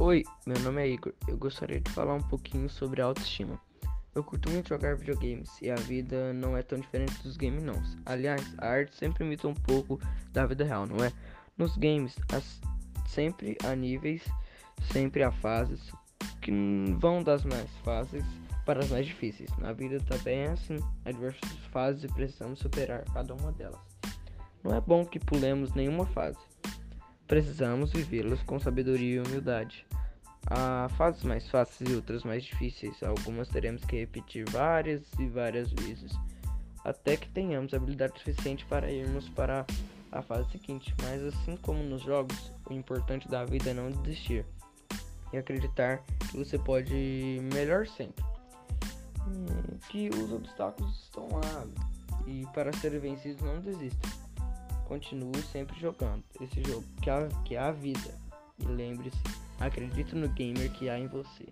Oi, meu nome é Igor. Eu gostaria de falar um pouquinho sobre autoestima. Eu curto muito jogar videogames e a vida não é tão diferente dos games não. Aliás, a arte sempre imita um pouco da vida real, não é? Nos games, as, sempre há níveis, sempre há fases que vão das mais fáceis para as mais difíceis. Na vida também é assim, há diversas fases e precisamos superar cada uma delas. Não é bom que pulemos nenhuma fase. Precisamos vivê-las com sabedoria e humildade. Há fases mais fáceis e outras mais difíceis. Algumas teremos que repetir várias e várias vezes até que tenhamos habilidade suficiente para irmos para a fase seguinte. Mas assim como nos jogos, o importante da vida é não desistir e acreditar que você pode melhor sempre. Que os obstáculos estão lá e para serem vencidos não desista. Continue sempre jogando esse jogo que é, que é a vida. E lembre-se, acredite no gamer que há em você.